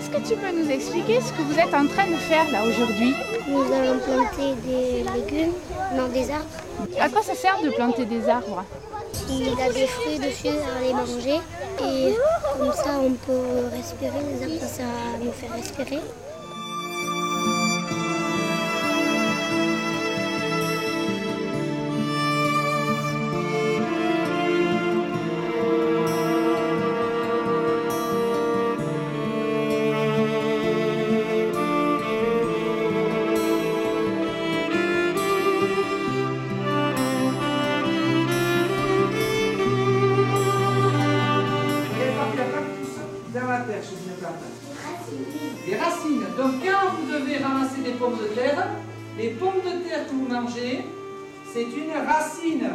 Est-ce que tu peux nous expliquer ce que vous êtes en train de faire là aujourd'hui Nous allons planter des légumes, non des arbres. À quoi ça sert de planter des arbres Il a des fruits dessus à les manger et comme ça on peut respirer, les arbres ça nous fait respirer. Des racines. Donc quand vous devez ramasser des pommes de terre, les pommes de terre que vous mangez, c'est une racine.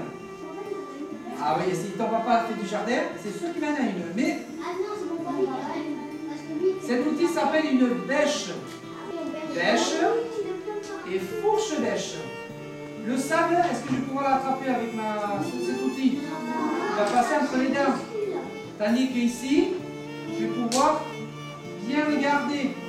Ah oui, si ton papa fait du jardin, c'est sûr qu'il en a une. Mais cet outil s'appelle une bêche. Bêche et fourche bêche. Le sable, est-ce que je pouvoir l'attraper avec ma, cet outil? Il va passer entre les dents. Tandis qu'ici, je vais pouvoir bien le garder.